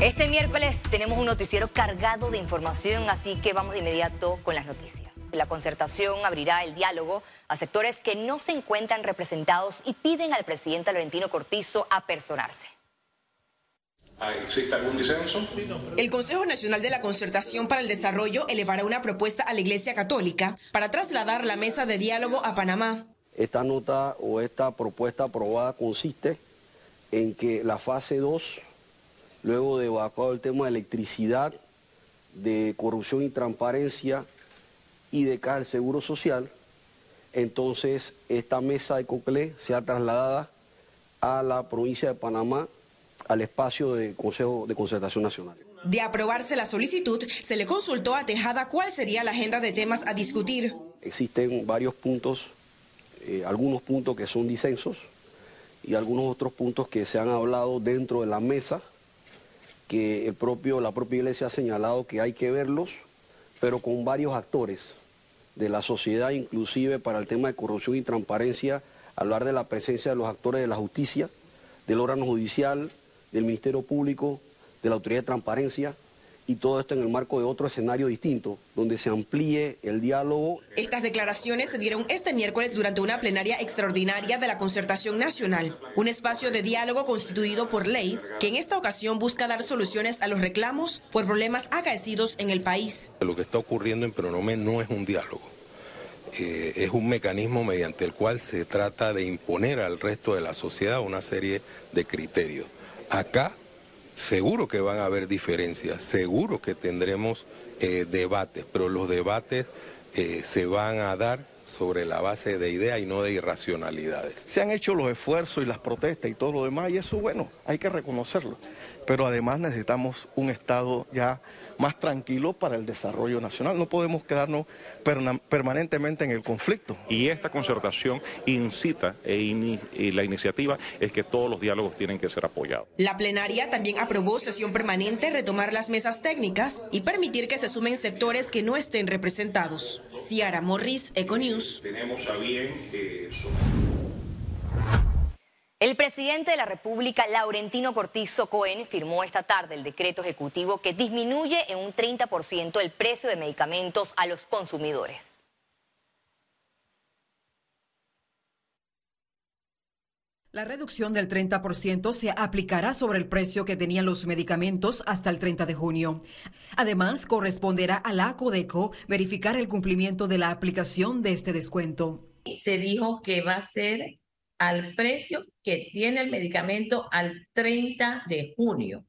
Este miércoles tenemos un noticiero cargado de información, así que vamos de inmediato con las noticias. La concertación abrirá el diálogo a sectores que no se encuentran representados y piden al presidente Laurentino Cortizo apersonarse. ¿Existe algún disenso? El Consejo Nacional de la Concertación para el Desarrollo elevará una propuesta a la Iglesia Católica para trasladar la mesa de diálogo a Panamá. Esta nota o esta propuesta aprobada consiste en que la fase 2, luego de evacuado el tema de electricidad, de corrupción y transparencia y de caja del Seguro Social, entonces esta mesa de COCLE sea trasladada a la provincia de Panamá al espacio de Consejo de Concertación Nacional. De aprobarse la solicitud, se le consultó a Tejada cuál sería la agenda de temas a discutir. Existen varios puntos, eh, algunos puntos que son disensos y algunos otros puntos que se han hablado dentro de la mesa, que el propio, la propia iglesia ha señalado que hay que verlos, pero con varios actores de la sociedad, inclusive para el tema de corrupción y transparencia, hablar de la presencia de los actores de la justicia, del órgano judicial, del Ministerio Público, de la Autoridad de Transparencia, y todo esto en el marco de otro escenario distinto, donde se amplíe el diálogo. Estas declaraciones se dieron este miércoles durante una plenaria extraordinaria de la Concertación Nacional, un espacio de diálogo constituido por ley que en esta ocasión busca dar soluciones a los reclamos por problemas acaecidos en el país. Lo que está ocurriendo en Pronome no es un diálogo. Eh, es un mecanismo mediante el cual se trata de imponer al resto de la sociedad una serie de criterios. Acá seguro que van a haber diferencias, seguro que tendremos eh, debates, pero los debates eh, se van a dar sobre la base de ideas y no de irracionalidades. Se han hecho los esfuerzos y las protestas y todo lo demás, y eso, bueno, hay que reconocerlo. Pero además necesitamos un Estado ya más tranquilo para el desarrollo nacional. No podemos quedarnos permanentemente en el conflicto. Y esta concertación incita e y la iniciativa es que todos los diálogos tienen que ser apoyados. La plenaria también aprobó sesión permanente, retomar las mesas técnicas y permitir que se sumen sectores que no estén representados. Ciara Morris, Econews. Tenemos a bien el presidente de la República, Laurentino Cortizo Cohen, firmó esta tarde el decreto ejecutivo que disminuye en un 30% el precio de medicamentos a los consumidores. La reducción del 30% se aplicará sobre el precio que tenían los medicamentos hasta el 30 de junio. Además, corresponderá a la Codeco verificar el cumplimiento de la aplicación de este descuento. Se dijo que va a ser al precio que tiene el medicamento al 30 de junio,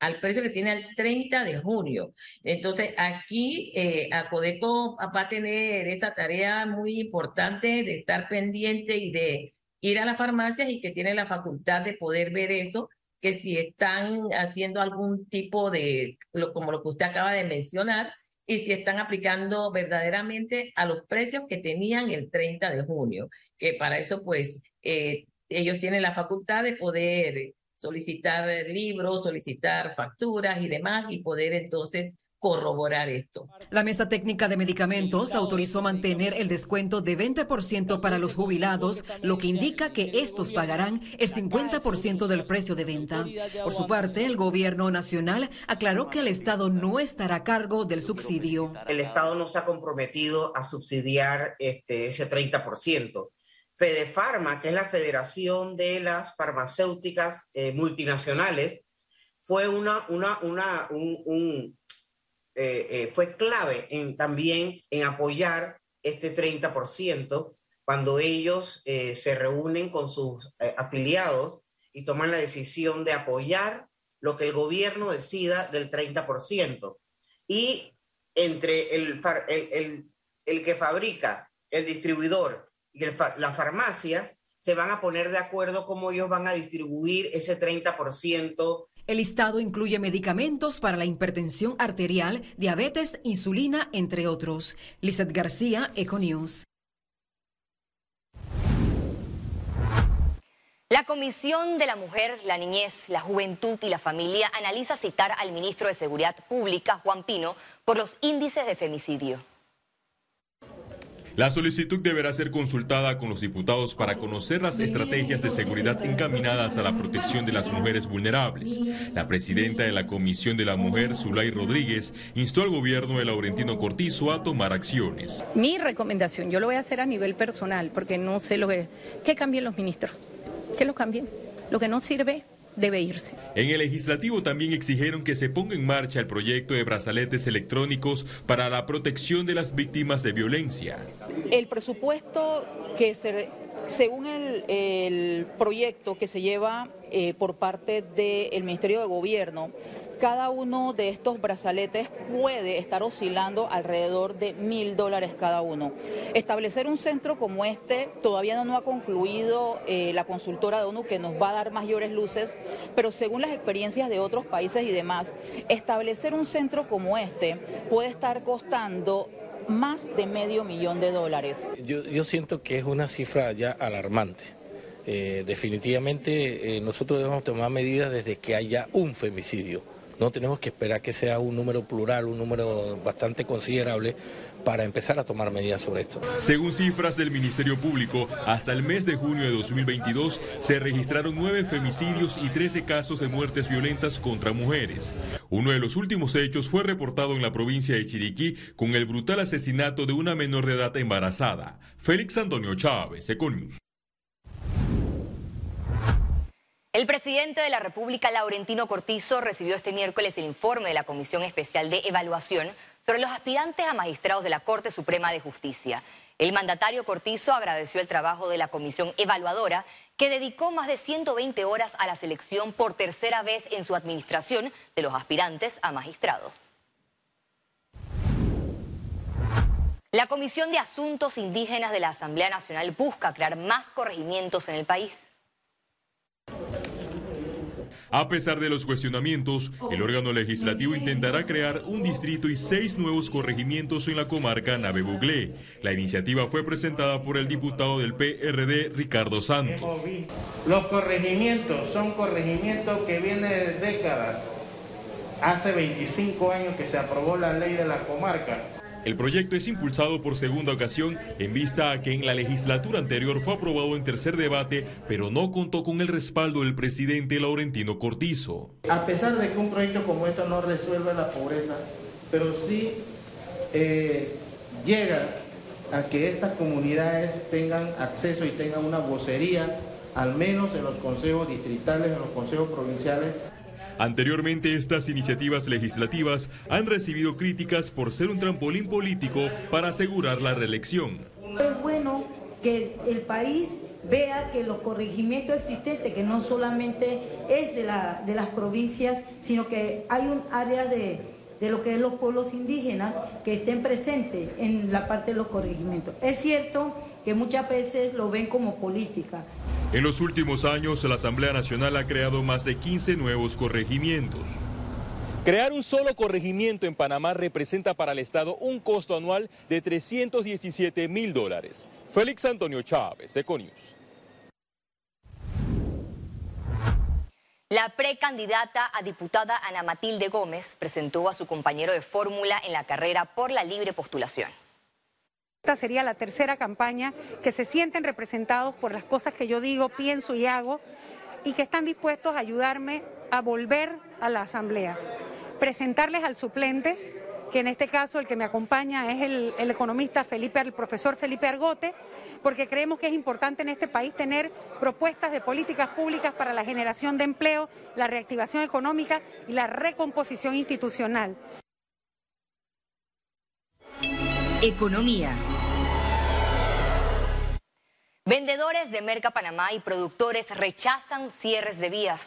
al precio que tiene al 30 de junio. Entonces, aquí eh, Acodeco va a tener esa tarea muy importante de estar pendiente y de ir a las farmacias y que tiene la facultad de poder ver eso, que si están haciendo algún tipo de, como lo que usted acaba de mencionar, y si están aplicando verdaderamente a los precios que tenían el 30 de junio, que para eso pues eh, ellos tienen la facultad de poder solicitar libros, solicitar facturas y demás y poder entonces corroborar esto. La Mesa Técnica de Medicamentos autorizó mantener el descuento de 20% para los jubilados, lo que indica que estos pagarán el 50% del precio de venta. Por su parte, el gobierno nacional aclaró que el Estado no estará a cargo del subsidio. El Estado no se ha comprometido a subsidiar este, ese 30%. Fedefarma, que es la Federación de las Farmacéuticas eh, Multinacionales, fue una, una, una, un eh, eh, fue clave también en apoyar este 30% cuando ellos eh, se reúnen con sus afiliados y toman la decisión de apoyar lo que el gobierno decida del 30%. Y entre el, el, el, que fabrica, el distribuidor y la farmacia, se van a poner de acuerdo cómo ellos van a distribuir ese 30% el listado incluye medicamentos para la hipertensión arterial, diabetes, insulina, entre otros. Lizeth García, Econews. La Comisión de la Mujer, la Niñez, la Juventud y la Familia analiza citar al ministro de Seguridad Pública, Juan Pino, por los índices de femicidio. La solicitud deberá ser consultada con los diputados para conocer las estrategias de seguridad encaminadas a la protección de las mujeres vulnerables. La presidenta de la Comisión de la Mujer, Zulay Rodríguez, instó al gobierno de Laurentino Cortizo a tomar acciones. Mi recomendación, yo lo voy a hacer a nivel personal, porque no sé lo que... ¿Qué cambien los ministros? ¿Qué lo cambien? Lo que no sirve, debe irse. En el legislativo también exigieron que se ponga en marcha el proyecto de brazaletes electrónicos para la protección de las víctimas de violencia. El presupuesto que se según el, proyecto que se lleva eh, por parte del Ministerio de Gobierno, cada uno de estos brazaletes puede estar oscilando alrededor de mil dólares cada uno. Establecer un centro como este todavía no, ha concluido eh, la consultora de ONU que nos va a dar mayores luces, pero según las experiencias de otros países y demás, establecer un centro como este puede estar costando más de medio millón de dólares. Yo, siento que es una cifra ya alarmante. Eh, definitivamente eh, nosotros debemos tomar medidas desde que haya un femicidio. No tenemos que esperar que sea un número plural, un número bastante considerable para empezar a tomar medidas sobre esto. Según cifras del Ministerio Público, hasta el mes de junio de 2022 se registraron nueve femicidios y 13 casos de muertes violentas contra mujeres. Uno de los últimos hechos fue reportado en la provincia de Chiriquí con el brutal asesinato de una menor de edad embarazada. Félix Antonio Chávez, Econius. El presidente de la República, Laurentino Cortizo, recibió este miércoles el informe de la Comisión Especial de Evaluación sobre los aspirantes a magistrados de la Corte Suprema de Justicia. El mandatario Cortizo agradeció el trabajo de la comisión evaluadora, que dedicó más de 120 horas a la selección por tercera vez en su administración de los aspirantes a magistrado. La Comisión de Asuntos Indígenas de la Asamblea Nacional busca crear más corregimientos en el país. A pesar de los cuestionamientos, el órgano legislativo intentará crear un distrito y seis nuevos corregimientos en la comarca Nave Buglé. La iniciativa fue presentada por el diputado del PRD, Ricardo Santos. Los corregimientos son corregimientos que vienen de décadas. Hace 25 años que se aprobó la ley de la comarca el proyecto es impulsado por segunda ocasión en vista a que en la legislatura anterior fue aprobado en tercer debate, pero no contó con el respaldo del presidente Laurentino Cortizo. A pesar de que un proyecto como esto no resuelve la pobreza, pero sí eh, llega a que estas comunidades tengan acceso y tengan una vocería, al menos en los consejos distritales, en los consejos provinciales, Anteriormente, estas iniciativas legislativas han recibido críticas por ser un trampolín político para asegurar la reelección. Es bueno que el país vea que los corregimientos existentes, que no solamente es de, la, de las provincias, sino que hay un área de, de lo que es los pueblos indígenas que estén presentes en la parte de los corregimientos. Es cierto que muchas veces lo ven como política. En los últimos años, la Asamblea Nacional ha creado más de 15 nuevos corregimientos. Crear un solo corregimiento en Panamá representa para el Estado un costo anual de 317 mil dólares. Félix Antonio Chávez, Econius. La precandidata a diputada Ana Matilde Gómez presentó a su compañero de fórmula en la carrera por la libre postulación. Esta sería la tercera campaña que se sienten representados por las cosas que yo digo, pienso y hago y que están dispuestos a ayudarme a volver a la asamblea. Presentarles al suplente, que en este caso el que me acompaña es el, el economista Felipe, el profesor Felipe Argote, porque creemos que es importante en este país tener propuestas de políticas públicas para la generación de empleo, la reactivación económica y la recomposición institucional. Economía. Vendedores de Merca Panamá y productores rechazan cierres de vías.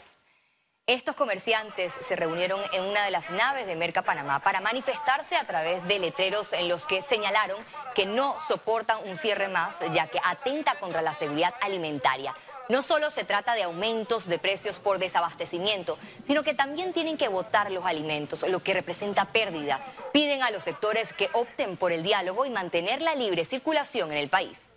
Estos comerciantes se reunieron en una de las naves de Merca Panamá para manifestarse a través de letreros en los que señalaron que no soportan un cierre más, ya que atenta contra la seguridad alimentaria. No solo se trata de aumentos de precios por desabastecimiento, sino que también tienen que votar los alimentos, lo que representa pérdida. Piden a los sectores que opten por el diálogo y mantener la libre circulación en el país.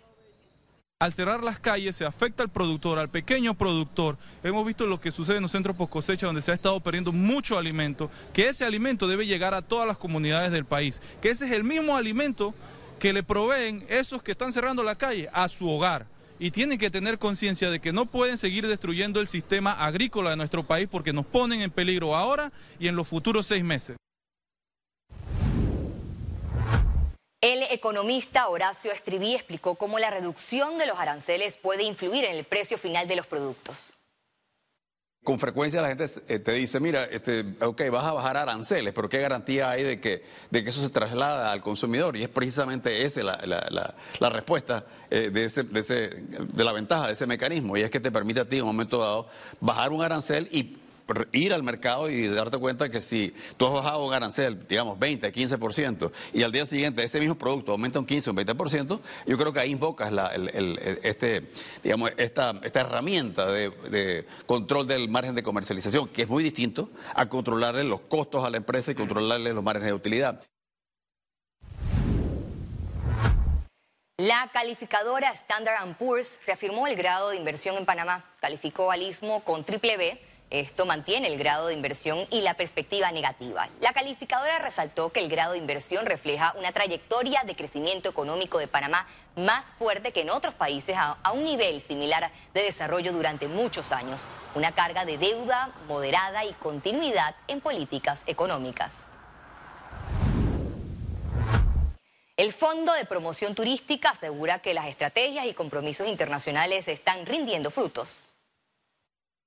Al cerrar las calles se afecta al productor, al pequeño productor. Hemos visto lo que sucede en los centros post cosecha donde se ha estado perdiendo mucho alimento, que ese alimento debe llegar a todas las comunidades del país, que ese es el mismo alimento que le proveen esos que están cerrando la calle a su hogar. Y tienen que tener conciencia de que no pueden seguir destruyendo el sistema agrícola de nuestro país porque nos ponen en peligro ahora y en los futuros seis meses. El economista Horacio Estribí explicó cómo la reducción de los aranceles puede influir en el precio final de los productos. Con frecuencia la gente eh, te dice, mira, este, ok, vas a bajar aranceles, pero ¿qué garantía hay de que, eso se traslada al consumidor? Y es precisamente esa la, respuesta eh, de, de la ventaja de ese mecanismo, y es que te permite a ti en un momento dado bajar un arancel y ir al mercado y darte cuenta que si tú has bajado un arancel, digamos 20, 15%, y al día siguiente ese mismo producto aumenta un 15 o un 20%, yo creo que ahí invocas la, este, digamos, esta, herramienta de, control del margen de comercialización, que es muy distinto a controlarle los costos a la empresa y controlarle los márgenes de utilidad. La calificadora Standard Poor's reafirmó el grado de inversión en Panamá, calificó al istmo con triple B esto mantiene el grado de inversión y la perspectiva negativa. La calificadora resaltó que el grado de inversión refleja una trayectoria de crecimiento económico de Panamá más fuerte que en otros países a, un nivel similar de desarrollo durante muchos años, una carga de deuda moderada y continuidad en políticas económicas. El Fondo de Promoción Turística asegura que las estrategias y compromisos internacionales están rindiendo frutos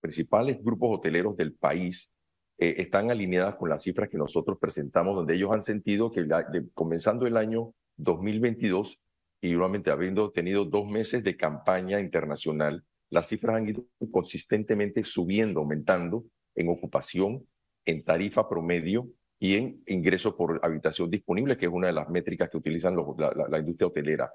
principales grupos hoteleros del país eh, están alineadas con las cifras que nosotros presentamos, donde ellos han sentido que comenzando el año 2022 y nuevamente habiendo tenido dos meses de campaña internacional, las cifras han ido consistentemente subiendo, aumentando en ocupación, en tarifa promedio y en ingreso por habitación disponible, que es una de las métricas que utilizan la industria hotelera.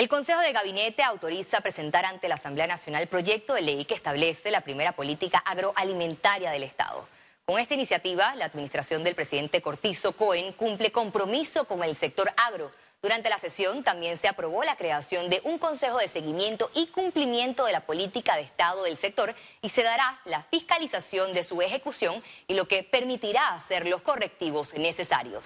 El Consejo de Gabinete autoriza presentar ante la Asamblea Nacional proyecto de ley que establece la primera política agroalimentaria del Estado. Con esta iniciativa, la administración del presidente Cortizo Cohen cumple compromiso con el sector agro. Durante la sesión también se aprobó la creación de un Consejo de Seguimiento y Cumplimiento de la Política de Estado del sector y se dará la fiscalización de su ejecución y lo que permitirá hacer los correctivos necesarios.